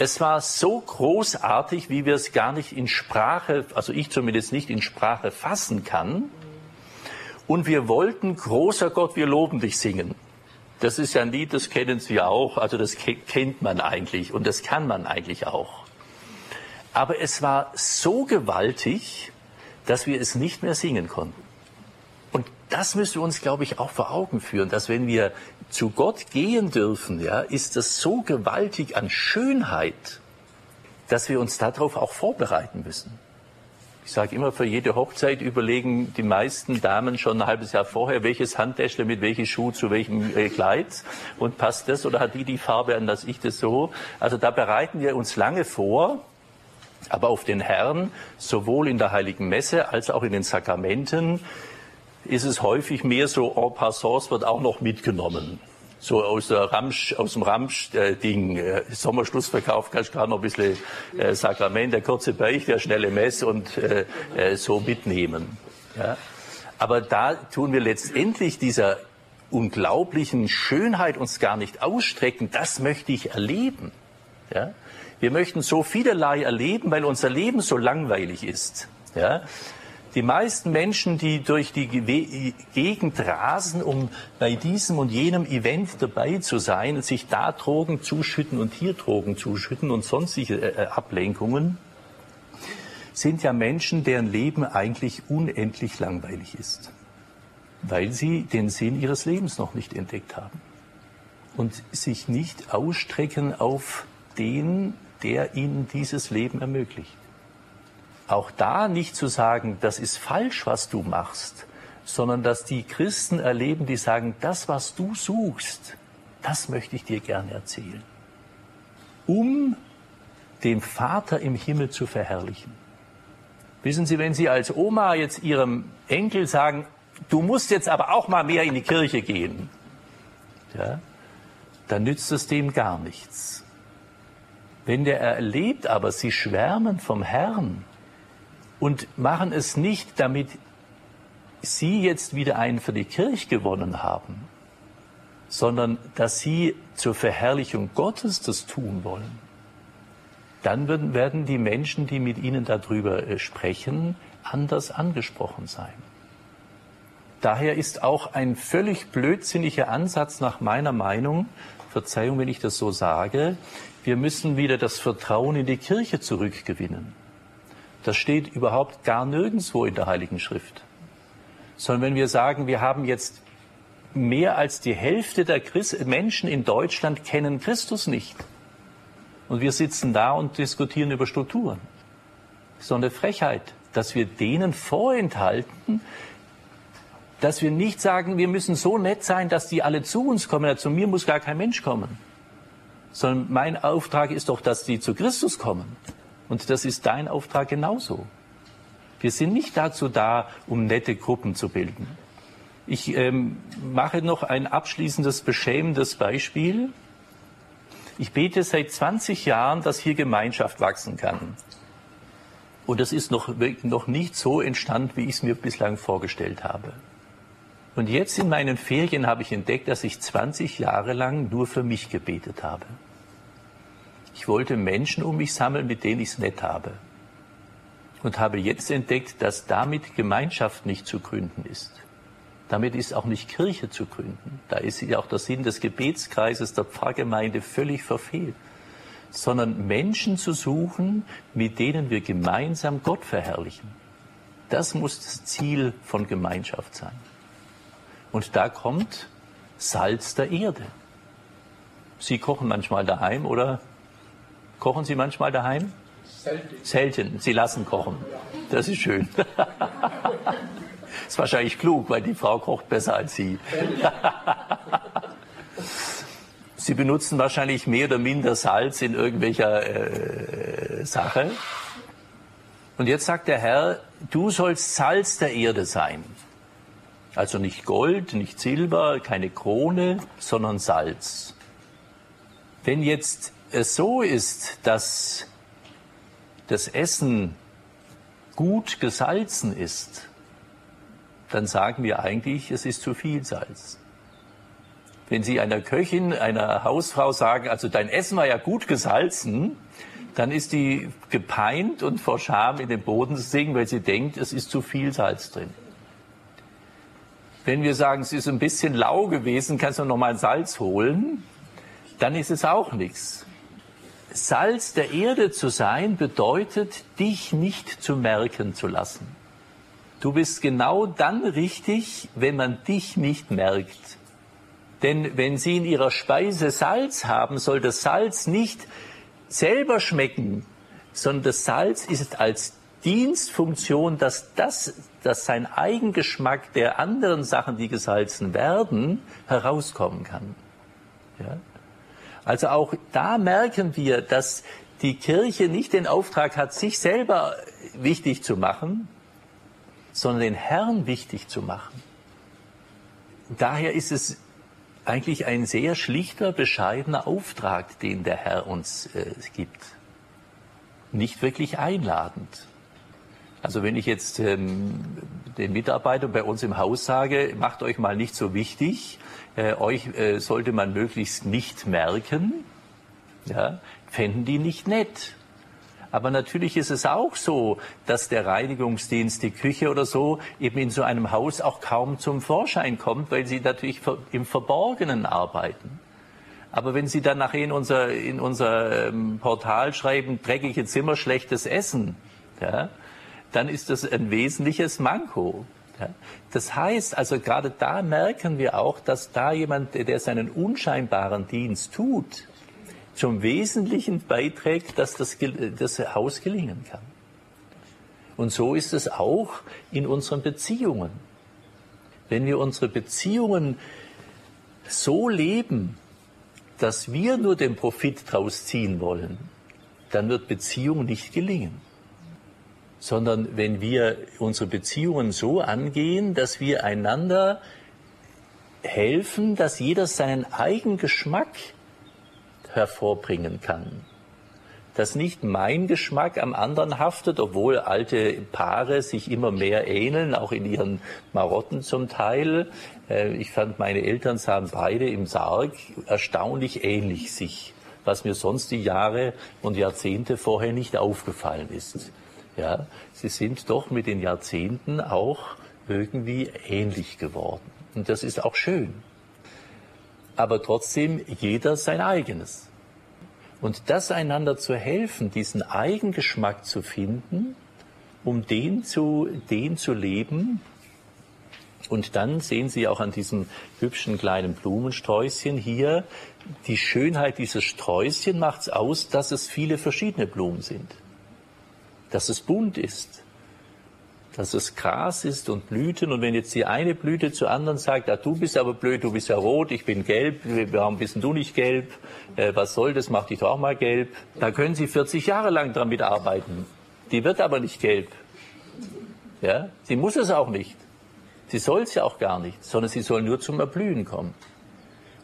Es war so großartig, wie wir es gar nicht in Sprache, also ich zumindest nicht in Sprache fassen kann. Und wir wollten, großer Gott, wir loben dich singen. Das ist ja ein Lied, das kennen Sie auch, also das kennt man eigentlich und das kann man eigentlich auch. Aber es war so gewaltig, dass wir es nicht mehr singen konnten. Das müssen wir uns, glaube ich, auch vor Augen führen, dass wenn wir zu Gott gehen dürfen, ja, ist das so gewaltig an Schönheit, dass wir uns darauf auch vorbereiten müssen. Ich sage immer, für jede Hochzeit überlegen die meisten Damen schon ein halbes Jahr vorher, welches Handtäschle mit welchem Schuh zu welchem äh, Kleid und passt das oder hat die die Farbe an, dass ich das so. Also da bereiten wir uns lange vor, aber auf den Herrn, sowohl in der Heiligen Messe als auch in den Sakramenten, ist es häufig mehr so en passant, wird auch noch mitgenommen so aus, Ramsch, aus dem Ramsch-Ding, äh, Sommerschlussverkauf, kannst du noch ein bisschen äh, Sakrament, der kurze Beicht, der schnelle Mess und äh, äh, so mitnehmen. Ja? Aber da tun wir letztendlich dieser unglaublichen Schönheit uns gar nicht ausstrecken. Das möchte ich erleben. Ja? Wir möchten so vielerlei erleben, weil unser Leben so langweilig ist. Ja? Die meisten Menschen, die durch die Gegend rasen, um bei diesem und jenem Event dabei zu sein sich da Drogen zuschütten und hier Drogen zuschütten und sonstige äh, äh, Ablenkungen, sind ja Menschen, deren Leben eigentlich unendlich langweilig ist, weil sie den Sinn ihres Lebens noch nicht entdeckt haben und sich nicht ausstrecken auf den, der ihnen dieses Leben ermöglicht auch da nicht zu sagen, das ist falsch, was du machst, sondern dass die Christen erleben, die sagen, das, was du suchst, das möchte ich dir gerne erzählen, um den Vater im Himmel zu verherrlichen. Wissen Sie, wenn Sie als Oma jetzt Ihrem Enkel sagen, du musst jetzt aber auch mal mehr in die Kirche gehen, ja, dann nützt es dem gar nichts. Wenn der erlebt aber, Sie schwärmen vom Herrn, und machen es nicht, damit sie jetzt wieder einen für die Kirche gewonnen haben, sondern dass sie zur Verherrlichung Gottes das tun wollen. Dann werden die Menschen, die mit ihnen darüber äh, sprechen, anders angesprochen sein. Daher ist auch ein völlig blödsinniger Ansatz nach meiner Meinung, Verzeihung, wenn ich das so sage, wir müssen wieder das Vertrauen in die Kirche zurückgewinnen. Das steht überhaupt gar nirgendwo in der Heiligen Schrift. Sondern wenn wir sagen, wir haben jetzt mehr als die Hälfte der Christ Menschen in Deutschland kennen Christus nicht. Und wir sitzen da und diskutieren über Strukturen. So eine Frechheit, dass wir denen vorenthalten, dass wir nicht sagen, wir müssen so nett sein, dass die alle zu uns kommen. Zu mir muss gar kein Mensch kommen. Sondern mein Auftrag ist doch, dass die zu Christus kommen. Und das ist dein Auftrag genauso. Wir sind nicht dazu da, um nette Gruppen zu bilden. Ich ähm, mache noch ein abschließendes beschämendes Beispiel. Ich bete seit 20 Jahren, dass hier Gemeinschaft wachsen kann. Und das ist noch, noch nicht so entstanden, wie ich es mir bislang vorgestellt habe. Und jetzt in meinen Ferien habe ich entdeckt, dass ich 20 Jahre lang nur für mich gebetet habe. Ich wollte Menschen um mich sammeln, mit denen ich es nett habe. Und habe jetzt entdeckt, dass damit Gemeinschaft nicht zu gründen ist. Damit ist auch nicht Kirche zu gründen. Da ist ja auch der Sinn des Gebetskreises der Pfarrgemeinde völlig verfehlt sondern Menschen zu suchen, mit denen wir gemeinsam Gott verherrlichen. Das muss das Ziel von Gemeinschaft sein. Und da kommt Salz der Erde. Sie kochen manchmal daheim oder kochen Sie manchmal daheim? Selten. Selten. Sie lassen kochen. Das ist schön. [LAUGHS] ist wahrscheinlich klug, weil die Frau kocht besser als Sie. [LAUGHS] Sie benutzen wahrscheinlich mehr oder minder Salz in irgendwelcher äh, Sache. Und jetzt sagt der Herr, du sollst Salz der Erde sein. Also nicht Gold, nicht Silber, keine Krone, sondern Salz. Wenn jetzt es so ist, dass das Essen gut gesalzen ist, dann sagen wir eigentlich, es ist zu viel Salz. Wenn Sie einer Köchin, einer Hausfrau sagen, also dein Essen war ja gut gesalzen, dann ist die gepeint und vor Scham in den Boden zu singen, weil sie denkt, es ist zu viel Salz drin. Wenn wir sagen, es ist ein bisschen lau gewesen, kannst du noch mal Salz holen, dann ist es auch nichts. Salz der Erde zu sein bedeutet, dich nicht zu merken zu lassen. Du bist genau dann richtig, wenn man dich nicht merkt. Denn wenn Sie in Ihrer Speise Salz haben, soll das Salz nicht selber schmecken, sondern das Salz ist als Dienstfunktion, dass das, dass sein Eigengeschmack der anderen Sachen, die gesalzen werden, herauskommen kann. Ja? Also auch da merken wir, dass die Kirche nicht den Auftrag hat, sich selber wichtig zu machen, sondern den Herrn wichtig zu machen. Daher ist es eigentlich ein sehr schlichter, bescheidener Auftrag, den der Herr uns äh, gibt. Nicht wirklich einladend. Also wenn ich jetzt ähm, den Mitarbeitern bei uns im Haus sage, macht euch mal nicht so wichtig, äh, euch äh, sollte man möglichst nicht merken, ja, fänden die nicht nett. Aber natürlich ist es auch so, dass der Reinigungsdienst, die Küche oder so eben in so einem Haus auch kaum zum Vorschein kommt, weil sie natürlich im Verborgenen arbeiten. Aber wenn Sie dann nachher in unser, in unser ähm, Portal schreiben, dreckige Zimmer, schlechtes Essen, ja, dann ist das ein wesentliches Manko. Ja. Das heißt, also gerade da merken wir auch, dass da jemand, der seinen unscheinbaren Dienst tut, zum Wesentlichen beiträgt, dass das, das Haus gelingen kann. Und so ist es auch in unseren Beziehungen. Wenn wir unsere Beziehungen so leben, dass wir nur den Profit daraus ziehen wollen, dann wird Beziehung nicht gelingen. Sondern wenn wir unsere Beziehungen so angehen, dass wir einander helfen, dass jeder seinen eigenen Geschmack hervorbringen kann. Dass nicht mein Geschmack am anderen haftet, obwohl alte Paare sich immer mehr ähneln, auch in ihren Marotten zum Teil. Äh, ich fand, meine Eltern sahen beide im Sarg erstaunlich ähnlich sich, was mir sonst die Jahre und Jahrzehnte vorher nicht aufgefallen ist. Ja, sie sind doch mit den Jahrzehnten auch irgendwie ähnlich geworden. Und das ist auch schön aber trotzdem jeder sein eigenes. Und das einander zu helfen, diesen Eigengeschmack zu finden, um den zu, den zu leben. Und dann sehen Sie auch an diesem hübschen kleinen Blumensträußchen hier, die Schönheit dieses Sträußchen macht es aus, dass es viele verschiedene Blumen sind. Dass es bunt ist dass es Gras ist und Blüten. Und wenn jetzt die eine Blüte zur anderen sagt, ah, du bist aber blöd, du bist ja rot, ich bin gelb, warum bist du nicht gelb? Äh, was soll das? Mach dich doch auch mal gelb. Da können Sie 40 Jahre lang dran mitarbeiten. Die wird aber nicht gelb. Ja? Sie muss es auch nicht. Sie soll es ja auch gar nicht, sondern sie soll nur zum Erblühen kommen.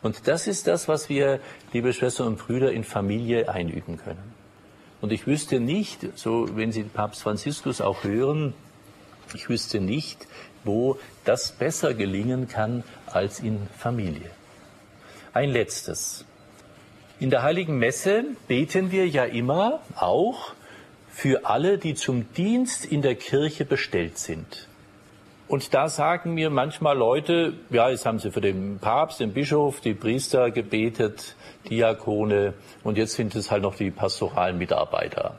Und das ist das, was wir, liebe Schwestern und Brüder, in Familie einüben können. Und ich wüsste nicht, so wenn Sie Papst Franziskus auch hören, ich wüsste nicht, wo das besser gelingen kann als in Familie. Ein letztes. In der heiligen Messe beten wir ja immer auch für alle, die zum Dienst in der Kirche bestellt sind. Und da sagen mir manchmal Leute, ja, jetzt haben sie für den Papst, den Bischof, die Priester gebetet, Diakone und jetzt sind es halt noch die pastoralen Mitarbeiter,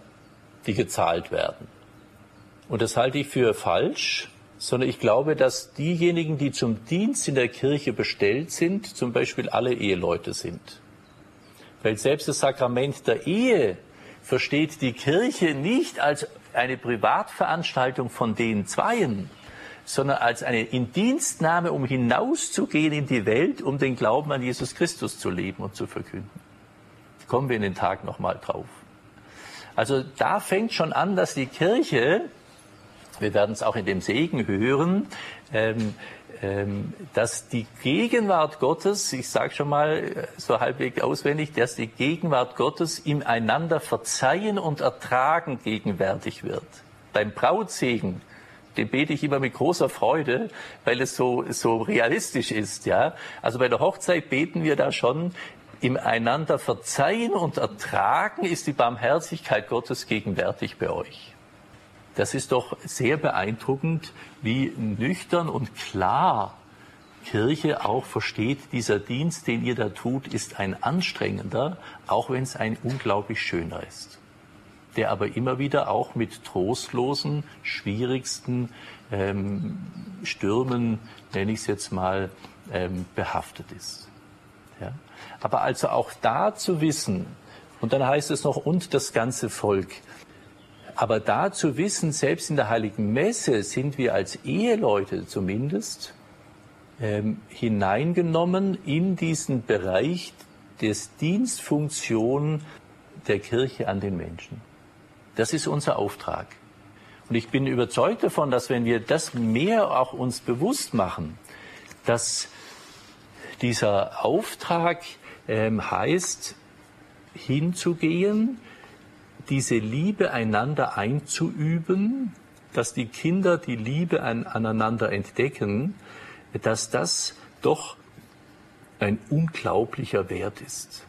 die gezahlt werden. Und das halte ich für falsch, sondern ich glaube, dass diejenigen, die zum Dienst in der Kirche bestellt sind, zum Beispiel alle Eheleute sind. Weil selbst das Sakrament der Ehe versteht die Kirche nicht als eine Privatveranstaltung von den Zweien, sondern als eine Indienstnahme, um hinauszugehen in die Welt, um den Glauben an Jesus Christus zu leben und zu verkünden. Kommen wir in den Tag nochmal drauf. Also da fängt schon an, dass die Kirche wir werden es auch in dem Segen hören, ähm, ähm, dass die Gegenwart Gottes, ich sage schon mal äh, so halbwegs auswendig, dass die Gegenwart Gottes im einander verzeihen und ertragen gegenwärtig wird. Beim Brautsegen, den bete ich immer mit großer Freude, weil es so, so realistisch ist, ja. Also bei der Hochzeit beten wir da schon, im einander verzeihen und ertragen ist die Barmherzigkeit Gottes gegenwärtig bei euch. Das ist doch sehr beeindruckend, wie nüchtern und klar Kirche auch versteht, dieser Dienst, den ihr da tut, ist ein anstrengender, auch wenn es ein unglaublich schöner ist, der aber immer wieder auch mit trostlosen, schwierigsten ähm, Stürmen, nenne ich es jetzt mal, ähm, behaftet ist. Ja? Aber also auch da zu wissen, und dann heißt es noch, und das ganze Volk, aber da zu wissen, selbst in der Heiligen Messe sind wir als Eheleute zumindest ähm, hineingenommen in diesen Bereich des Dienstfunktion der Kirche an den Menschen. Das ist unser Auftrag. Und ich bin überzeugt davon, dass wenn wir das mehr auch uns bewusst machen, dass dieser Auftrag ähm, heißt, hinzugehen, diese Liebe einander einzuüben, dass die Kinder die Liebe an, aneinander entdecken, dass das doch ein unglaublicher Wert ist.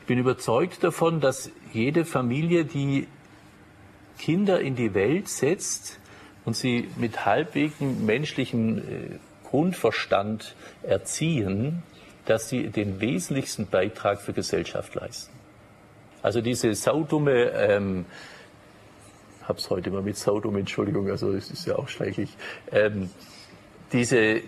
Ich bin überzeugt davon, dass jede Familie, die Kinder in die Welt setzt und sie mit halbwegen menschlichem äh, Grundverstand erziehen, dass sie den wesentlichsten Beitrag für Gesellschaft leisten. Also diese saudumme, ähm, hab's heute mal mit saudumm, Entschuldigung, also es ist ja auch schrecklich, ähm, diese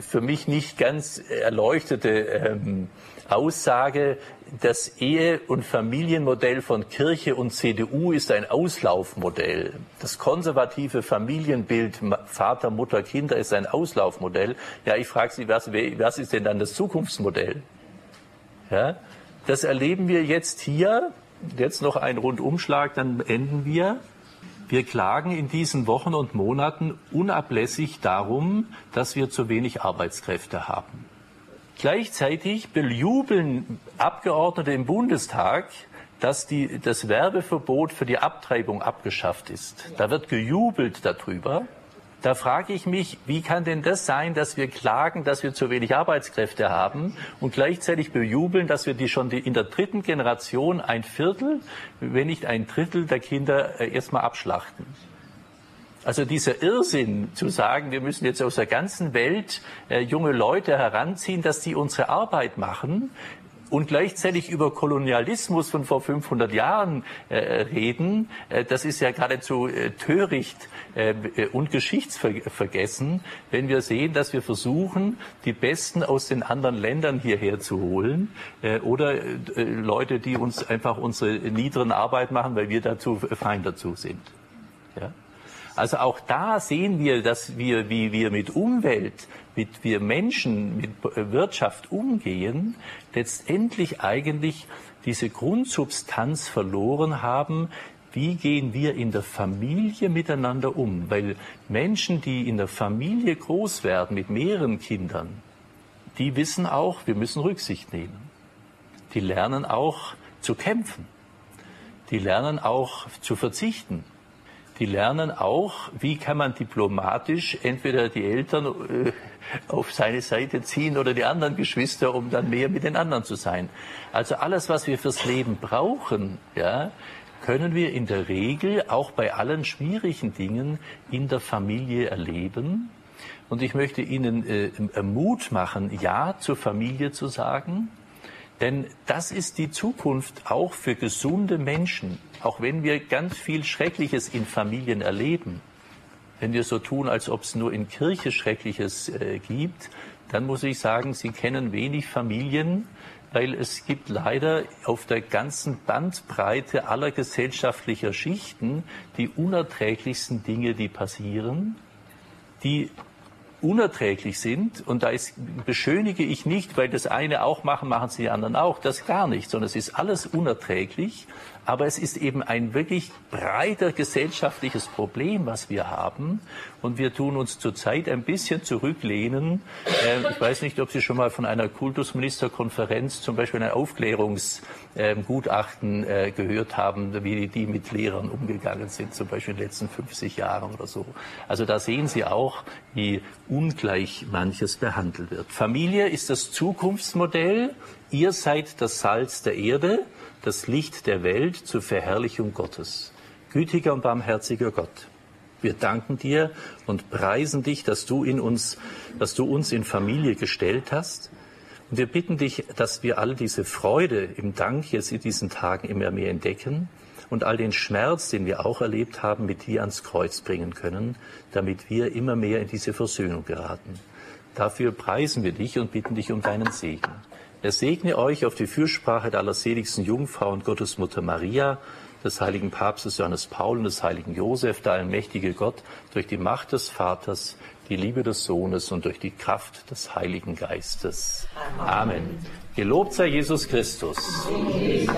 für mich nicht ganz erleuchtete ähm, Aussage, das Ehe- und Familienmodell von Kirche und CDU ist ein Auslaufmodell. Das konservative Familienbild Vater, Mutter, Kinder ist ein Auslaufmodell. Ja, ich frage Sie, was, was ist denn dann das Zukunftsmodell? Ja? Das erleben wir jetzt hier. Jetzt noch ein Rundumschlag, dann enden wir. Wir klagen in diesen Wochen und Monaten unablässig darum, dass wir zu wenig Arbeitskräfte haben. Gleichzeitig bejubeln Abgeordnete im Bundestag, dass die, das Werbeverbot für die Abtreibung abgeschafft ist. Da wird gejubelt darüber. Da frage ich mich, wie kann denn das sein, dass wir klagen, dass wir zu wenig Arbeitskräfte haben und gleichzeitig bejubeln, dass wir die schon die, in der dritten Generation ein Viertel, wenn nicht ein Drittel der Kinder äh, erstmal abschlachten? Also dieser Irrsinn zu sagen, wir müssen jetzt aus der ganzen Welt äh, junge Leute heranziehen, dass die unsere Arbeit machen, und gleichzeitig über Kolonialismus von vor 500 Jahren äh, reden, äh, das ist ja geradezu äh, töricht äh, und geschichtsvergessen, wenn wir sehen, dass wir versuchen, die Besten aus den anderen Ländern hierher zu holen äh, oder äh, Leute, die uns einfach unsere niederen Arbeit machen, weil wir dazu fein dazu sind. Ja? Also auch da sehen wir, dass wir, wie wir mit Umwelt, mit wir Menschen, mit Wirtschaft umgehen, letztendlich eigentlich diese Grundsubstanz verloren haben, wie gehen wir in der Familie miteinander um? Weil Menschen, die in der Familie groß werden mit mehreren Kindern, die wissen auch, wir müssen Rücksicht nehmen. Die lernen auch zu kämpfen. die lernen auch zu verzichten. Die lernen auch, wie kann man diplomatisch entweder die Eltern äh, auf seine Seite ziehen oder die anderen Geschwister, um dann mehr mit den anderen zu sein. Also alles, was wir fürs Leben brauchen, ja, können wir in der Regel auch bei allen schwierigen Dingen in der Familie erleben. Und ich möchte Ihnen äh, Mut machen, Ja zur Familie zu sagen. Denn das ist die Zukunft auch für gesunde Menschen, auch wenn wir ganz viel Schreckliches in Familien erleben. Wenn wir so tun, als ob es nur in Kirche Schreckliches äh, gibt, dann muss ich sagen, Sie kennen wenig Familien, weil es gibt leider auf der ganzen Bandbreite aller gesellschaftlicher Schichten die unerträglichsten Dinge, die passieren, die unerträglich sind. Und da ist, beschönige ich nicht, weil das eine auch machen, machen sie die anderen auch. Das gar nicht, sondern es ist alles unerträglich. Aber es ist eben ein wirklich breiter gesellschaftliches Problem, was wir haben. Und wir tun uns zurzeit ein bisschen zurücklehnen. Äh, ich weiß nicht, ob Sie schon mal von einer Kultusministerkonferenz zum Beispiel ein Aufklärungsgutachten äh, gehört haben, wie die mit Lehrern umgegangen sind, zum Beispiel in den letzten 50 Jahren oder so. Also da sehen Sie auch, wie ungleich manches behandelt wird. Familie ist das Zukunftsmodell. Ihr seid das Salz der Erde das Licht der Welt zur Verherrlichung Gottes. Gütiger und barmherziger Gott, wir danken dir und preisen dich, dass du in uns, dass du uns in Familie gestellt hast. Und wir bitten dich, dass wir all diese Freude im Dank jetzt in diesen Tagen immer mehr entdecken und all den Schmerz, den wir auch erlebt haben, mit dir ans Kreuz bringen können, damit wir immer mehr in diese Versöhnung geraten. Dafür preisen wir dich und bitten dich um deinen Segen. Er segne euch auf die Fürsprache der allerseligsten Jungfrau und Gottesmutter Maria, des heiligen Papstes Johannes Paul und des heiligen Josef, der allmächtige Gott, durch die Macht des Vaters, die Liebe des Sohnes und durch die Kraft des Heiligen Geistes. Amen. Amen. Gelobt sei Jesus Christus. Amen.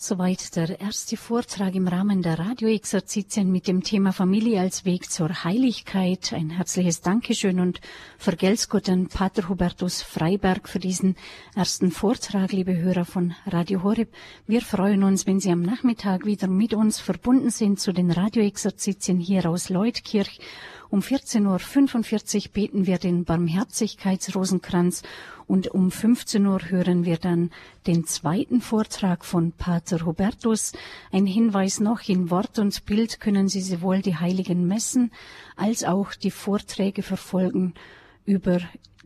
Soweit der erste Vortrag im Rahmen der Radioexerzitien mit dem Thema Familie als Weg zur Heiligkeit. Ein herzliches Dankeschön und vergelt's Gott an Pater Hubertus Freiberg für diesen ersten Vortrag, liebe Hörer von Radio Horeb. Wir freuen uns, wenn Sie am Nachmittag wieder mit uns verbunden sind zu den Radioexerzitien hier aus Leutkirch. Um 14.45 Uhr beten wir den Barmherzigkeitsrosenkranz und um 15 Uhr hören wir dann den zweiten Vortrag von Pater Hubertus. Ein Hinweis noch, in Wort und Bild können Sie sowohl die heiligen Messen als auch die Vorträge verfolgen über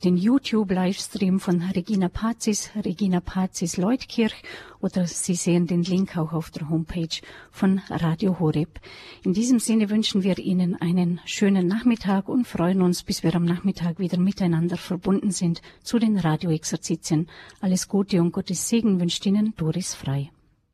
den YouTube-Livestream von Regina Pazis, Regina Pazis Leutkirch oder Sie sehen den Link auch auf der Homepage von Radio Horeb. In diesem Sinne wünschen wir Ihnen einen schönen Nachmittag und freuen uns, bis wir am Nachmittag wieder miteinander verbunden sind zu den Radioexerzitien. Alles Gute und Gottes Segen wünscht Ihnen Doris Frei.